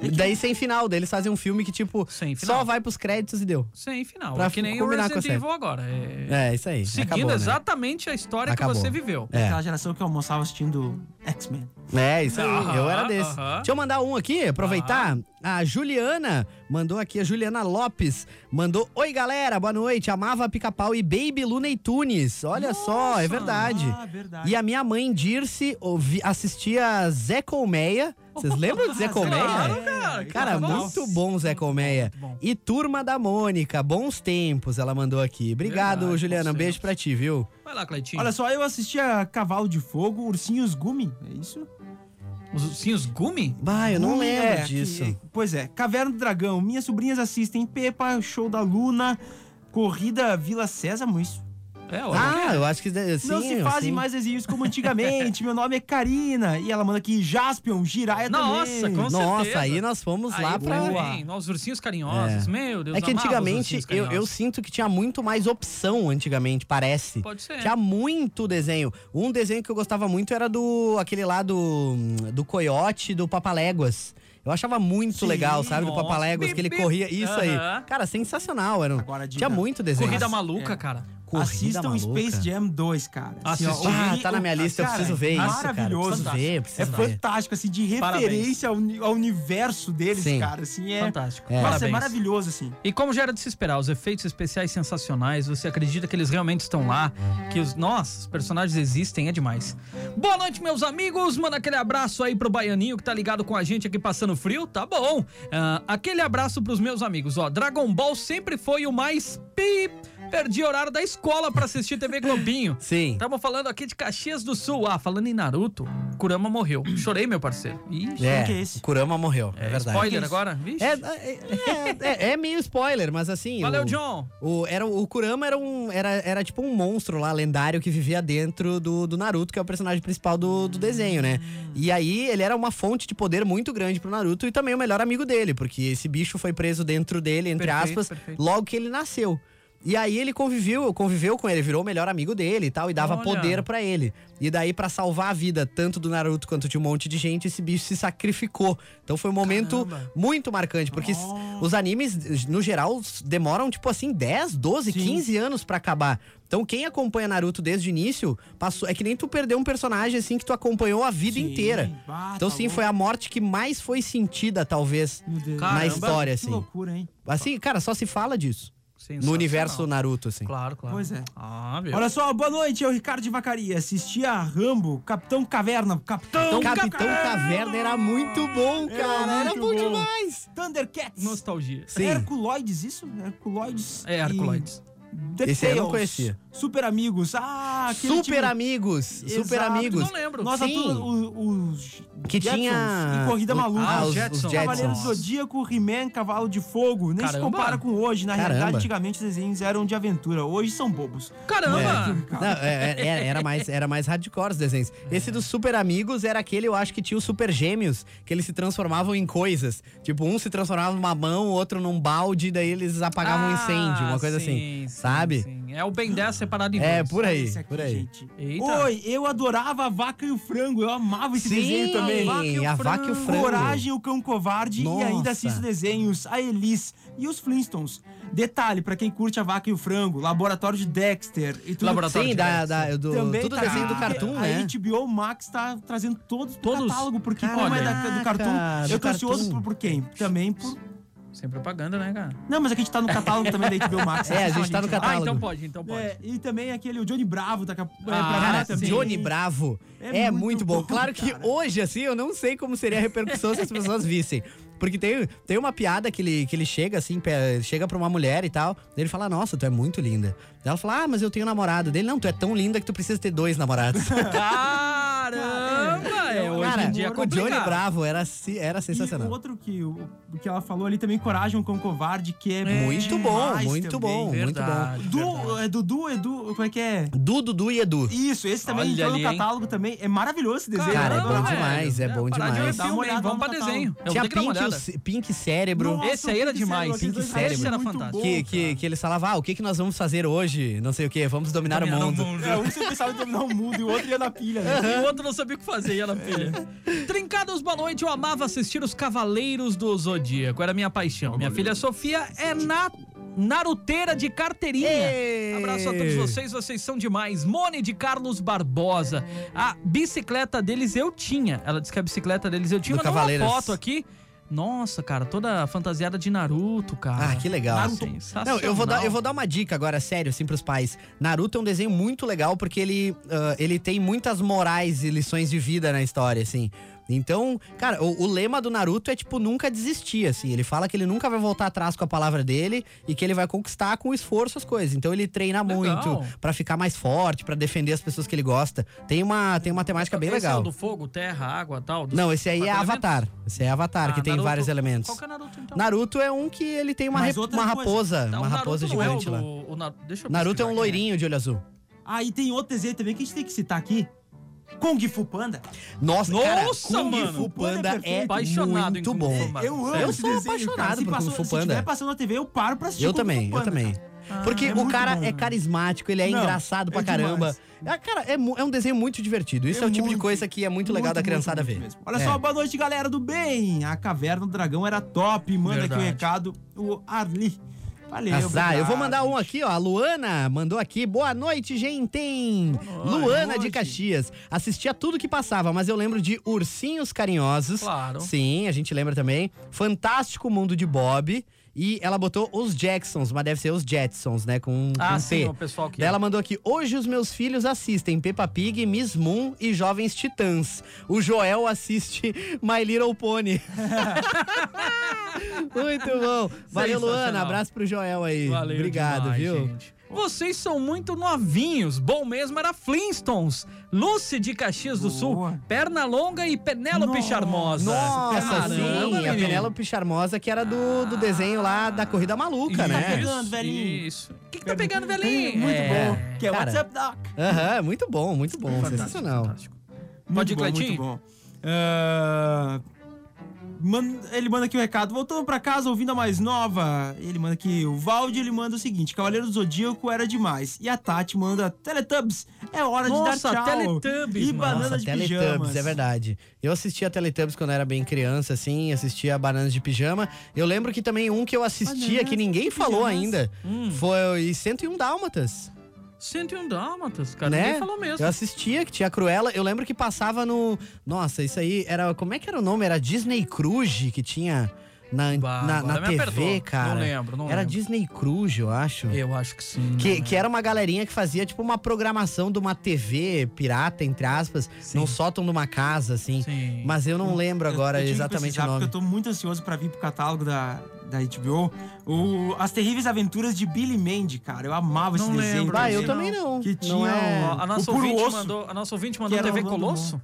E daí sem final, daí eles fazem um filme que, tipo, Sem final. só vai pros créditos e deu. Sem final. Pra é que nem o combinar com Resident Evil agora. É... É, isso aí. Seguindo acabou, né? exatamente a história Acabou. que você viveu. É. Aquela geração que almoçava assistindo X-Men. É, isso aí. Aham, eu era desse. aham. Deixa eu mandar um aqui, aproveitar. A Juliana mandou aqui, a Juliana Lopes mandou: Oi, galera, boa noite. Amava pica-pau e Baby Looney Tunes. Olha só, é verdade. Ah, verdade. E a minha mãe Dirce ouvi, assistia Zé Colmeia. Vocês [laughs] lembram de Zé Colmeia? Claro, cara. Cara, Nossa. muito bom Zé Colmeia. E Turma da Mônica, bons tempos, ela mandou aqui. Obrigado, Verdade, Juliana. Um beijo pra ti, viu? Vai lá, Cleitinho. Olha só, eu assistia Cavalo de Fogo, Ursinhos Gumi, é isso? Os ursinhos Gumi? Bah, eu não Gumi, lembro é, disso. que- pois é, Caverna do Dragão, minhas sobrinhas assistem Pepa, Show da Luna, Corrida Vila Sésamo, isso. É, olha. Ah, eu acho que sim. Não se fazem assim. mais desenhos como antigamente, [laughs] meu nome é Karina. E ela manda aqui, Jaspion, Jiraya Nossa, também. com Nossa, certeza. aí nós fomos Aí lá pra. também, Nós ursinhos carinhosos. Meu Deus, É que os antigamente, eu, eu sinto que tinha muito mais opção antigamente, parece. Pode ser. Tinha muito desenho. Um desenho que eu gostava muito era do aquele lá do, do Coiote, do Papaléguas. Eu achava muito Sim, legal, sabe? Do nossa. Papaléguas, que ele corria. Isso aí. Cara, sensacional. Era um- Agora, diga- Tinha muito desenho. Corrida maluca, é. cara. Corrida Assistam maluca. Space Jam 2, cara. Assim, ó, Ah, tá na minha lista, eu cara, preciso ver isso, cara. Maravilhoso. Preciso ver, É preciso ver. fantástico, assim, de referência ao, ao universo deles, Sim. cara. Assim, é... Fantástico. Nossa, Parabéns. é maravilhoso, assim. E como já era de se esperar, os efeitos especiais sensacionais, você acredita que eles realmente estão lá, que os nossos personagens existem, é demais. Boa noite, meus amigos, manda aquele abraço aí pro Baianinho que tá ligado com a gente aqui passando frio, tá bom. Ah, aquele abraço pros meus amigos, ó, Dragon Ball sempre foi o mais pi... Perdi horário da escola pra assistir TV Globinho. [laughs] Sim. Estamos falando aqui de Caxias do Sul. Ah, falando em Naruto, Kurama morreu. Chorei, meu parceiro. Ixi, É, que é esse? o Kurama morreu, é, é verdade. spoiler agora? Vixe. É, é, é, é- é meio spoiler, mas assim. Valeu, o, John. O, era, o Kurama era, um, era, era tipo um monstro lá, lendário, que vivia dentro do, do Naruto, que é o personagem principal do, do desenho, né? E aí ele era uma fonte de poder muito grande pro Naruto e também o melhor amigo dele, porque esse bicho foi preso dentro dele, entre Perfeito, aspas, perfeito. logo que ele nasceu. E aí ele conviveu, conviveu com ele, virou o melhor amigo dele e tal, e dava Olha. poder pra ele. E daí, pra salvar a vida tanto do Naruto quanto de um monte de gente, esse bicho se sacrificou. Então foi um momento Caramba. muito marcante, porque Oh. os animes, no geral, demoram, tipo assim, 10, 12, Sim. 15 anos pra acabar. Então quem acompanha Naruto desde o início, passou, é que nem tu perdeu um personagem assim que tu acompanhou a vida Sim. inteira. Ah, Então tá sim, louco. foi a morte que mais foi sentida, talvez, na Caramba. história, Que assim. loucura, hein? Assim, cara, só se fala disso. No universo Naruto, assim. Claro, claro. Pois é. Ah? Olha só, boa noite, eu, Ricardo de Vacaria. Assisti a Rambo, Capitão Caverna. Capitão, Capitão Caverna era muito bom, cara. Era, muito bom, bom. demais. Thundercats. Nostalgia. Sim. Herculoides, isso? Herculoides. É, Herculoides. E Esse aí eu não conhecia. Super Amigos. Ah, aquele Super time- Amigos. Super Exato. Amigos. Não lembro. Nossa, Sim. tudo, os Que Jetsons tinha. E Corrida o- Maluca. Ah, os, os Jetsons. Cavaleiro do. Zodíaco, He-Man, Cavalo de Fogo. Nem se Caramba. compara com hoje. Na Caramba. realidade, antigamente os desenhos eram de aventura. Hoje são bobos. Caramba! Não, é- é- era, mais, era mais hardcore os desenhos. Esse dos Super Amigos era aquele, eu acho que tinha os Super Gêmeos, que eles se transformavam em coisas. Tipo, um se transformava numa mão, o outro num balde, daí eles apagavam um incêndio, uma coisa Ah, sim, assim. sim, sabe? sim. É o Ben 10 separado em É, dois. por aí, aqui, por aí. gente. Eita. Oi, eu adorava a vaca e o frango. Eu amava esse Sim, desenho também. a vaca e o frango. Coragem, o cão covarde e ainda Nossa. assisto desenhos, a Elis e os Flintstones. Detalhe, pra quem curte a vaca e o frango, Laboratório de Dexter e tudo. Laboratório Sim, de da, da, do, Também tudo tá desenho do Cartoon, porque né? A HBO Max tá trazendo todos pro Todos? catálogo, porque como é da- do Caraca, Cartoon, eu do tô ansioso Cartoon. por, por quem? Também por... Sem propaganda, né, cara? Não, mas aqui a gente tá no catálogo também da [laughs] HBO Max. É, a gente tá no Ah, catálogo. então pode, então pode. É, e também aquele o Johnny Bravo tá, é, pra Ah, cá Cara, também. Johnny Bravo é, É muito, muito bom. bom, Claro que cara. hoje, assim, eu não sei como seria a repercussão se as pessoas vissem. Porque tem, tem uma piada que ele, que ele chega, assim, chega pra uma mulher e tal. daí Ele fala, nossa, tu é muito linda. Ela fala, ah, mas eu tenho namorado. Dele, não, tu é tão linda que tu precisa ter dois namorados. [laughs] Caramba! É, hoje Cara, em dia é o Johnny. Bravo era, era E o sensacional. outro que, o, que ela falou ali também, Coragem, um cão covarde, que é Muito bom, muito também. bom, muito bom. Verdade, Du, verdade. é Dudu, Edu, como é que é? Du, Dudu e Edu. Isso, esse também Olha entrou ali, no hein? catálogo também. É maravilhoso esse desenho. Cara, é bom demais, velho. é bom demais. Dá uma olhada Vamos pra desenho. Tinha Pink, Pink Cérebro. Nossa, Esse aí era demais, Pink Cérebro. era fantástico. que, que, eles falavam, ah, o que, que nós vamos fazer hoje? Não sei o que, vamos dominar, o mundo. É, um você pensava em dominar o mundo e o outro ia na pilha, né? [laughs] E o outro não sabia o que fazer, ia na pilha. [laughs] Trincados, boa noite. Eu amava assistir os Cavaleiros do Zodíaco. Era minha paixão. Minha filha Sofia é na... naruteira de carteirinha. Ei! Abraço a todos vocês, vocês são demais. Mone de Carlos Barbosa. A bicicleta deles eu tinha. Ela disse que a bicicleta deles eu tinha. Do Mandou uma Cavaleiros. foto aqui. Nossa, cara, toda fantasiada de Naruto, cara. Ah, que legal. Naruto. Não, Sensacional. eu vou, dar, eu vou dar uma dica agora, sério, assim, pros pais. Naruto é um desenho muito legal porque ele, ah, ele tem muitas morais e lições de vida na história, assim. Então, cara, o, o lema do Naruto é, tipo, nunca desistir, assim. Ele fala que ele nunca vai voltar atrás com a palavra dele e que ele vai conquistar com esforço as coisas. Então, ele treina Legal. muito pra ficar mais forte, pra defender as pessoas que ele gosta. Tem uma, tem uma temática bem Esse legal. É o do fogo, terra, água tal? dos Não, esse aí é elementos? Avatar. Esse é Avatar, Ah, que tem Naruto- vários elementos. Qual que é Naruto, então? Naruto é um que ele tem uma, rep- outra uma raposa, Tá, uma o raposa Naruto não é o gigante lá. o eu Naruto é um aqui. loirinho de olho azul. Ah, e tem outro desenho também que a gente tem que citar aqui. Kung Fu Panda. Nossa, Nossa, cara, Kung mano. Fu Panda Panda é é Apaixonado em muito bom. Fu Panda. Eu amo Eu esse sou desenho, apaixonado. Se por Kung Fu Se Panda. tiver passando na TV, eu paro pra assistir Eu Kung Fu também, eu Panda, também. cara. Porque é o muito cara bom, é carismático, ele é Não, engraçado pra é caramba. É, cara, é, é um desenho muito divertido. Isso é, É o tipo de muito, coisa que é muito legal da criançada muito ver. mesmo. Olha É. só, boa noite, galera do bem. A Caverna do Dragão era top. Manda aqui o Verdade. recado, o Arli. Valeu, Azar, eu vou mandar um aqui, ó. A Luana mandou aqui. Boa noite, gente. Luana de noite. Caxias. Assistia tudo que passava, mas eu lembro de Ursinhos Carinhosos. Claro. Sim, a gente lembra também. Fantástico Mundo de Bob. E ela botou os Jacksons, mas deve ser os Jetsons, né? Com, Ah, com sim, T. o pessoal que... Daí ela mandou aqui: hoje os meus filhos assistem Peppa Pig, Miss Moon e Jovens Titãs. O Joel assiste [laughs] My Little Pony. [laughs] Muito bom. Valeu, Luana. Abraço pro Joel aí. Valeu Obrigado, demais, viu? gente. Vocês são muito novinhos. Bom mesmo era Flintstones. Lucy de Caxias do Sul. Boa. Perna longa e Penélope. Charmosa. Nossa, Caramba, sim, a. Penélope Charmosa, que era do, do desenho lá da Corrida Maluca, Isso, né? pegando, velhinho. Isso. O que, que tá pegando, velhinho? Muito É. bom. Que é cara. WhatsApp Doc. Aham, muito bom, muito bom, Fantástico, sensacional. fantástico. Muito Pode ir, bom, Cleitinho? muito bom. Ah, man- ele manda aqui o recado. Voltando pra casa, ouvindo a mais nova. Ele manda aqui. O Valde ele manda o seguinte: Cavaleiro do Zodíaco era demais. E a Tati manda Teletubbies. É hora Nossa, de dar tchau. Teletubbies, E mano. banana Nossa, de Teletubbies, pijamas. é verdade. Eu assistia Teletubbies quando era bem criança, assim, assistia Bananas de Pijama. Eu lembro que também um que eu assistia, Bananas que ninguém falou pijamas. ainda, Hum. foi 101 Dálmatas. 101 Dálmatas, cara. né? Falou mesmo. Eu assistia, que tinha Cruella. Eu lembro que passava no. Nossa, isso aí era. Como é que era o nome? Era Disney Cruise, que tinha. Na, Bah, na, na TV, apertou. cara. Não lembro, não Era lembro. Disney Cruise, eu acho. Eu acho que sim. Que, que era uma galerinha que fazia, tipo, uma programação de uma TV pirata, entre aspas, Sim. num sótão de uma casa, assim. Sim. Mas eu não lembro agora Eu- eu exatamente o nome. Eu tô muito ansioso pra vir pro catálogo da, da HBO. O, As Terríveis Aventuras de Billy Mandy, cara. Eu amava esse Não desenho. lembro. Ah, eu também. também não. Que tinha não é... A nossa ouvinte mandou, a nossa ouvinte mandou TV o Orlando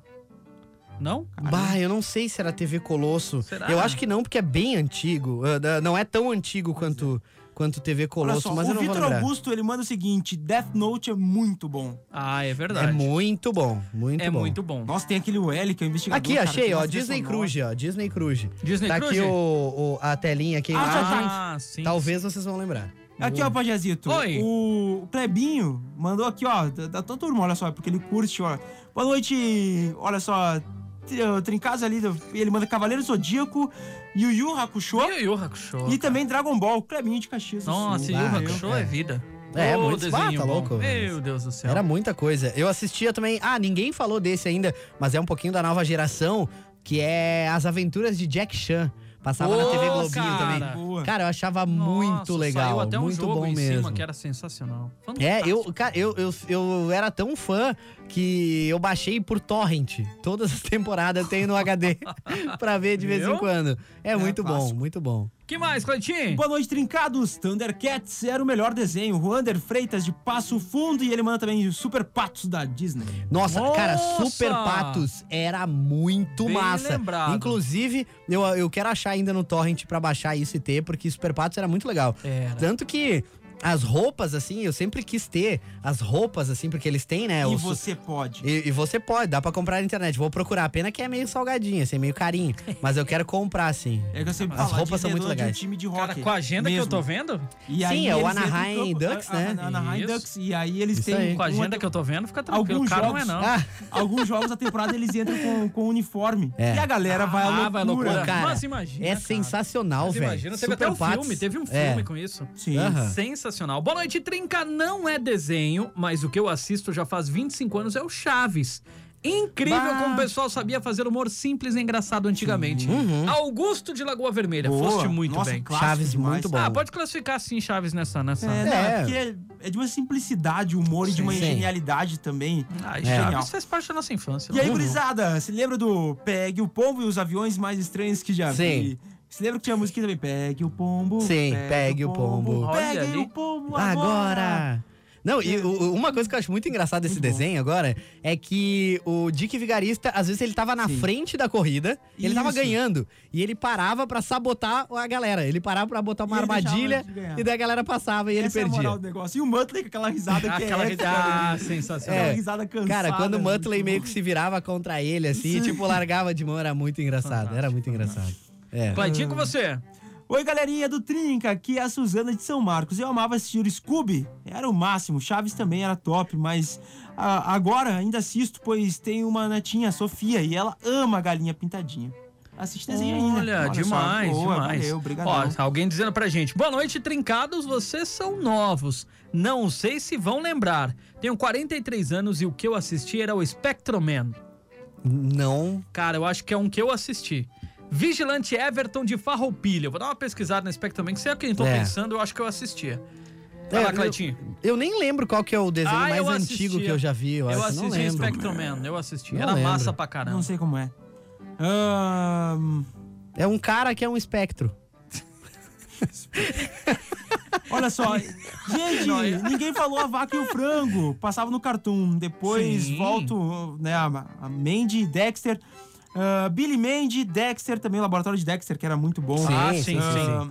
Não? Bah, eu não sei se era TV Colosso. Será? Eu acho que não, porque é bem antigo. Ah, Não é tão antigo quanto, quanto TV Colosso, só, mas eu o não vou Vitor lembrar. Augusto, ele manda o seguinte: Death Note é muito bom. Ah, é É verdade. muito bom, muito É bom. muito bom. Nossa, tem aquele L que é o investigador. Aqui, cara, achei, ó, Disney. Cruise, ó, Disney Cruise. Disney tá Cruise? aqui o, o- a telinha aqui. Ah, já Ah, sim. Talvez vocês vão lembrar. Aqui, ó, Pajazito. Oi. O Clebinho mandou aqui, ó, da, da tua turma, olha só, porque ele curte, ó. Boa noite, olha só, tri- Trincados ali, ele manda Cavaleiro Zodíaco, Yu Yu Hakusho Yu Yu Hakusho. e também Dragon Ball, Clebinho de Caxias Nossa. Yu Yu Ah, Hakusho é. é vida. É, Ô, muito- desenho Ah, tá louco. Meu Deus do céu. Era muita coisa. Eu assistia também. Ah, ninguém falou desse ainda, mas é um pouquinho da nova geração, que é As Aventuras de Jack Chan. Passava na Ô, TV Globinho cara. também. Boa. Cara, eu achava Nossa, muito legal. Saiu até um muito jogo bom em mesmo. cima que era sensacional. É, eu, Fantástico. cara, eu, eu, eu era tão fã que eu baixei por torrent. Todas as temporadas eu tenho no HD [laughs] pra ver de vez em Viu? quando. É, muito bom, muito bom. que mais, Cleitinho? Boa noite, Trincados. Thundercats era o melhor desenho. Ruander Freitas de Passo Fundo e ele manda também os Super Patos da Disney. Nossa, cara, Nossa! Super Patos era muito Bem massa. lembrado. Inclusive, eu, eu quero achar ainda no torrent pra baixar isso e ter, porque Super Patos era muito legal. Era. Tanto que as roupas, assim, eu sempre quis ter as roupas, assim, porque eles têm, né? e os- você pode. E, e você pode, dá pra comprar na internet. Vou procurar. Pena que é meio salgadinho, assim, meio carinho. Mas eu quero comprar, assim. É que eu sempre As falo, roupas são muito de um legais. time de Cara, com a agenda que eu mesmo. tô vendo, E Sim, é o Anaheim Ducks, né? a- Anaheim Isso. Ducks. E aí eles Isso têm. aí. com a uma- agenda que eu tô vendo, fica tranquilo. Alguns O cara não é jogos- não. Ah, Alguns jogos da temporada eles entram com, com uniforme. É. E a galera vai à Ah, loucura. vai à loucura. cara, Mas imagina, é cara. sensacional, velho. imagina, teve até um filme, teve um É. filme com isso. Sim. Aham. Sensacional. Boa noite, Trinca. Não é desenho, mas o que eu assisto já faz 25 anos é o Chaves. Incrível Bah. como o pessoal sabia fazer humor simples e engraçado antigamente. Augusto de Lagoa Vermelha, Boa. foste muito Nossa, bem. Chaves, demais. muito bom. Ah, pode classificar sim Chaves nessa. nessa... É, não, É. é porque é, é de uma simplicidade, humor e de uma Sim. genialidade também. Ah, É. Chaves faz parte da nossa infância. E aí, né? gurizada, se lembra do Pegue o Pombo e os aviões mais estranhos que já vi? Se lembra que tinha a musiquinha também? Pegue o pombo. Sim, pegue o pombo. Pegue o pombo agora. Agora! Não, e o- o- uma coisa que eu acho muito engraçada desse desenho agora é que o Dick Vigarista, às vezes ele tava na Sim. frente da corrida, e ele tava Isso. ganhando, e ele parava pra sabotar a galera. Ele parava pra botar uma E armadilha, e daí a galera passava e ele é a perdia. moral do negócio. E o Muttley com aquela risada [laughs] que Aquela é risada épica, ah, né? [laughs] sensacional. Aquela É. risada cansada. Cara, quando o muito Muttley meio que se virava contra ele, assim, tipo, largava de mão, era muito engraçado. Era muito engraçado. É. Claudinho com você. Oi, galerinha do Trinca, aqui é a Suzana de São Marcos. Eu amava assistir o Scooby, era o máximo. Chaves também era top, mas ah, agora ainda assisto, pois tem uma netinha, a Sofia, e ela ama a galinha pintadinha. Assiste desenho ainda. Olha, demais, Boa, demais. Valeu, obrigado. Ó, alguém dizendo pra gente, boa noite, trincados, vocês são novos. Não sei se vão lembrar. Tenho 43 anos e o que eu assisti era o Spectroman. Não. Cara, eu acho que é um que eu assisti. Vigilante Everton de Farroupilha. Eu Vou dar uma pesquisada no Spectroman, que se é o que eu tô É. pensando, eu acho que eu assisti. Vai É, lá, eu- Cleitinho. Eu nem lembro qual que é o desenho Ah, mais eu antigo assistia. que eu já vi. Eu, Eu acho. não assisti lembro. Spectroman, eu assisti. Não Era lembro. massa pra caramba. Não sei como é. Ahn, É um cara que é um espectro. [laughs] olha só, gente, ninguém falou a vaca e o frango. Passava no Cartoon. Depois Sim. volto, né, a, a Mandy, Dexter. Ah, Billy Mandy, Dexter também, o laboratório de Dexter, que era muito bom. Sim, Ah, sim, sim. Ah,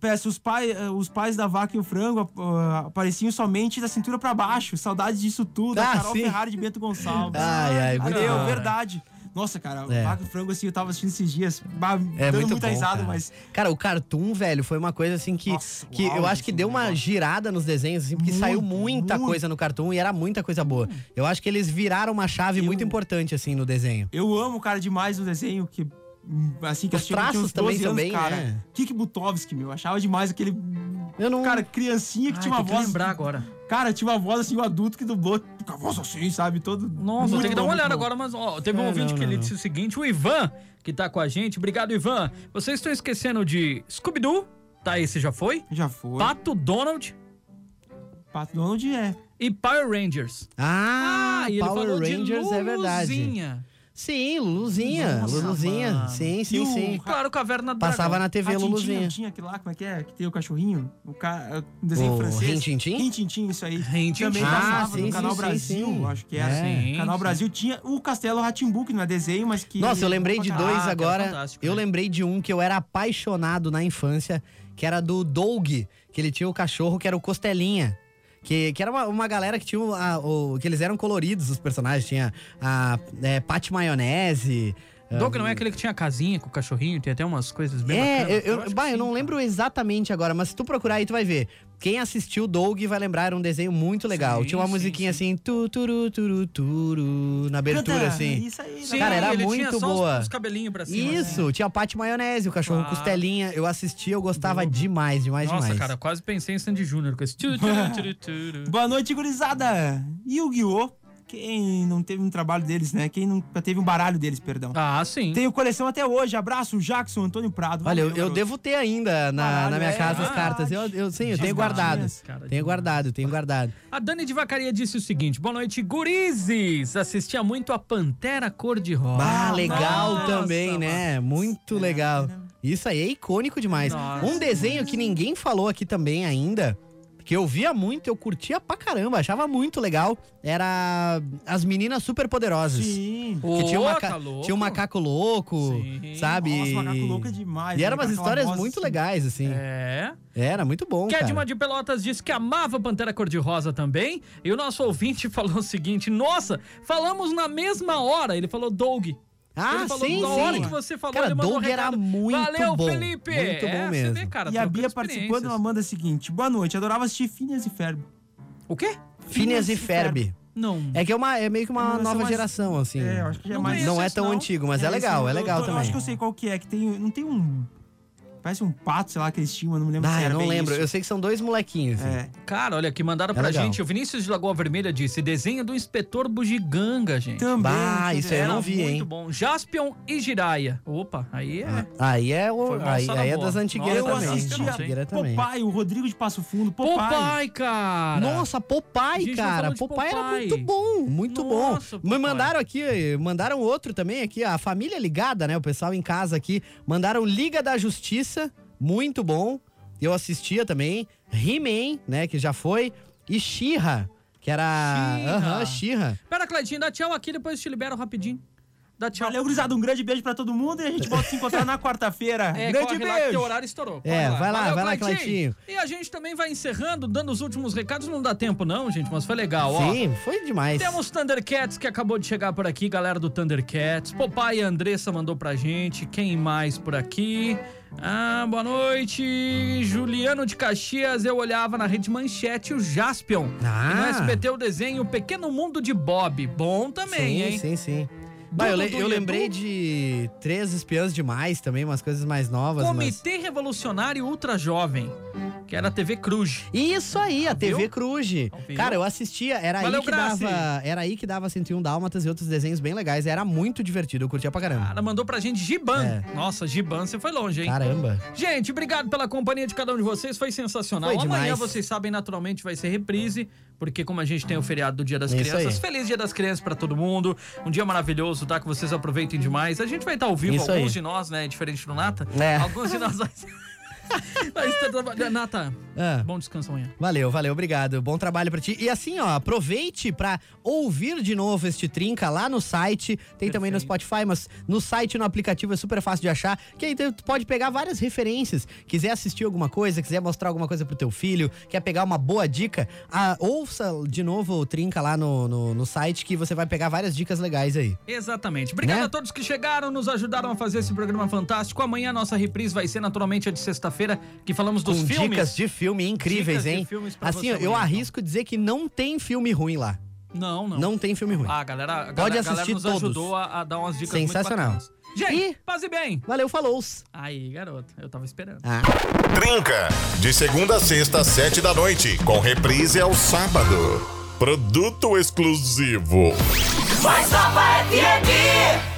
Peço, os, pai, ah, os pais da vaca e o frango ah, apareciam somente da cintura pra baixo. Saudades disso tudo. Ah, a Carol sim. Ferrari de Bento Gonçalves. Ai, ai, muito bom. verdade. Nossa, cara, É. vaca e frango, assim, eu tava assistindo esses dias, É dando muito muita bom, risada, cara. mas Cara, o Cartoon, velho, foi uma coisa assim que, Nossa, o que eu auge, acho que deu uma girada nos desenhos, assim, porque Muito, saiu muita muito. coisa no Cartoon e era muita coisa boa. Eu acho que eles viraram uma chave Eu- muito importante, assim, no desenho. eu amo o cara demais no desenho, que hum, assim que Os traços também 12 são anos, bem, cara. né? Kik Butovski, meu, achava demais aquele Eu não. cara criancinha que Ai, tinha uma voz lembrar agora. Cara, tinha uma voz assim, o adulto que dublou com a voz assim, sabe? Todo. Nossa, tem que dar uma olhada agora, mas ó, teve um É, ouvinte não, que não, ele não. disse o seguinte, o Ivan, que tá com a gente. Obrigado, Ivan. Vocês estão esquecendo de Scooby-Doo, tá? Esse já foi. Já foi. Pato Donald Pato Donald é. e Power Rangers. Ah, e ele Power Rangers é verdade. Sim, Luluzinha, Nossa, Luluzinha. mano. Sim, E sim, o- sim. Claro, Caverna do Passava Dragão. na TV A Luluzinha. Tintin, tinha aquele lá, como é que é? Que tem o cachorrinho. O ca... um desenho O francês. Rin-Tin-Tin? Rin-Tin-Tin, isso aí. Rin-Tin-Tin. Também Ah, passava sim, no sim, Canal sim, Brasil, sim. acho que era. É. Sim, Canal sim. Brasil tinha o Castelo Ratimbu, que não é desenho, mas que... Nossa, eu lembrei de dois Ah, que agora. Eu né? lembrei de um que eu era apaixonado na infância, que era do Doug, que ele tinha o cachorro que era o Costelinha. Que, que era uma, uma galera que tinha a- o- que eles eram coloridos, os personagens. Tinha a é, Pate Maionese. Doug não é aquele que tinha casinha com o cachorrinho, tem até umas coisas bem É, bacanas. eu, eu, que bah, eu sim, não cara. lembro exatamente agora, mas se tu procurar aí, tu vai ver. Quem assistiu Doug vai lembrar, era um desenho muito legal. Sim, Tinha uma sim, musiquinha sim. assim, tu, turu, turu, turu, na abertura, assim. Isso aí. Sim, Cara, era ele muito tinha só os- boa. Os, cabelinhos pra cima. Isso, assim. tinha a Pate Maionese, o cachorro Claro. costelinha. Eu assistia, eu gostava demais, demais, Nossa, demais. cara, quase pensei em Sandy Júnior com esse. tu, tu, tu. Boa noite, gurizada. Yu-Gi-Oh! Quem não teve um trabalho deles, né? Quem nunca teve um baralho deles, perdão. Ah, sim. Tenho coleção até hoje. Abraço, Jackson, Antônio Prado. Olha, eu, Valeu, eu devo ter ainda na, Caralho, na minha é casa as cartas. Eu, eu sim, eu tenho guardado. cara, Tenho demais. guardado, tenho guardado. A Dani de Vacaria disse o seguinte: boa noite, gurizes. Assistia muito a Pantera Cor-de-Rosa. Ah, legal Nossa, também, mano. né? Muito legal. Isso aí é icônico demais. Nossa. Um desenho que ninguém falou aqui também ainda, que eu via muito, eu curtia pra caramba, achava muito legal, era As Meninas Superpoderosas. Sim. Que tinha, um Ô, maca- tá louco? tinha um macaco louco, Sim. sabe? Nossa, macaco louco é demais. E né? eram umas Com aquela histórias voz muito assim. legais, assim. É. Era muito bom, Kedma de Pelotas disse que amava Pantera Cor-de-Rosa também. E o nosso ouvinte [laughs] falou o seguinte: Nossa, falamos na mesma hora. Ele falou Doug. Ah, ele falou sim, na sim. hora que você falou, Cara, ele mandou um Doug era recado. muito Valeu, bom, Felipe. muito bom é, Você mesmo. vê, cara, E a Bia participando, ela manda o seguinte: Boa noite, adorava assistir Phineas e Ferb. O quê? Phineas e Ferb. Não. É que é, uma, é meio que uma Uma geração nova mais- geração, assim. É, eu acho que já é Não mais. Não é tão não. antigo, mas é, esse legal, é eu- legal eu, também. Eu acho que eu sei qual que é, que tem. Não tem um. Parece um pato, sei lá, que eles tinham, eu não me lembro se Ah, eu era não bem lembro. isso. Eu sei que são dois molequinhos. assim. É. Cara, olha aqui, mandaram É pra legal. gente. O Vinícius de Lagoa Vermelha disse: desenho do inspetor Bugiganga, gente. Também. Que isso aí eu não vi, muito hein? bom. Jaspion e Jiraya. Opa, aí é. Aí é, o, aí, aí é das antigueiras Nossa, Eu também. Antigueira também. Popeye, o Rodrigo de Passo Fundo. Popeye. Popeye, cara. Nossa, A Popeye, cara. Popeye, era muito bom, muito Nossa, bom. Me Popeye. mandaram aqui, mandaram outro também aqui, a família ligada, né? O pessoal em casa aqui. Mandaram Liga da Justiça, muito bom. Eu assistia também. He-Man, né? Que já foi. E She-Ra, que era. Aham, She-Ra. Pera, Cleitinho, dá tchau aqui, depois eu te libero rapidinho. Dá tchau. Valeu, gurizada. Um grande beijo pra todo mundo e a gente volta a se encontrar na [laughs] quarta-feira. É, grande corre lá que beijo. horário estourou. É, Corre vai lá, Valeu, vai lá, Cleitinho. E a gente também vai encerrando, dando os últimos recados. Não dá tempo não, gente, mas foi legal, ó. Sim, foi demais. Temos Thundercats que acabou de chegar por aqui, galera do Thundercats. Popeye e Andressa mandou pra gente. Quem mais por aqui? Ah, boa noite. Juliano de Caxias, eu olhava na rede manchete o Jaspion. Ah. E no SBT o desenho O Pequeno Mundo de Bob. Bom também, sim, hein? sim, sim. Bah, eu, le- eu lembrei de Três Espiãs Demais também, umas coisas mais novas. mas... Comitê Revolucionário Ultra Jovem, que era a TV Cruz. Isso aí, a TV Ouviu? Cruz. Ouviu? Cara, eu assistia, era Valeu, aí que Graci. dava, era aí que dava 101 dálmatas e outros desenhos bem legais, era muito divertido, eu curtia pra caramba. Cara, mandou pra gente Giban. É. Nossa, Giban, você foi longe, hein? Caramba. Gente, obrigado pela companhia de cada um de vocês, foi sensacional. Foi Amanhã, vocês sabem, naturalmente vai ser reprise, porque como a gente tem o feriado do Dia das Isso Crianças, aí. feliz Dia das Crianças pra todo mundo. Um dia maravilhoso, tá? Que vocês aproveitem demais. A gente vai estar ao vivo, Isso alguns aí. de nós, né? Diferente do Nata. É. Alguns de nós [laughs] trabalhando. Nata, Ah. bom descanso amanhã. Valeu, valeu, obrigado. Bom trabalho pra ti. E assim, ó, aproveite pra ouvir de novo este Trinca lá no site. Tem também no Perfeito. Spotify, mas no site no aplicativo é super fácil de achar. Que aí tu pode pegar várias referências. Quiser assistir alguma coisa, quiser mostrar alguma coisa pro teu filho, quer pegar uma boa dica, ah, ouça de novo o Trinca lá no, no, no site que você vai pegar várias dicas legais aí. Exatamente. Obrigado Né? a todos que chegaram, nos ajudaram a fazer esse programa fantástico. Amanhã a nossa reprise vai ser naturalmente a de sexta-feira, que falamos dos Com filmes. dicas de filme incríveis, Dicas de hein? filmes pra assim, você eu arrisco dizer que não tem filme ruim lá. Não, não. Não tem filme ruim. Ah, galera, a Pode galera, a galera assistir nos todos. ajudou a, a dar umas dicas Sensacional. muito bacanas. Gente, E- paz e bem. Valeu, falou! Aí, garoto, eu tava esperando. Ah. Trinca, de segunda a sexta, sete da noite, com reprise ao sábado. Produto exclusivo. Mais Nova FM!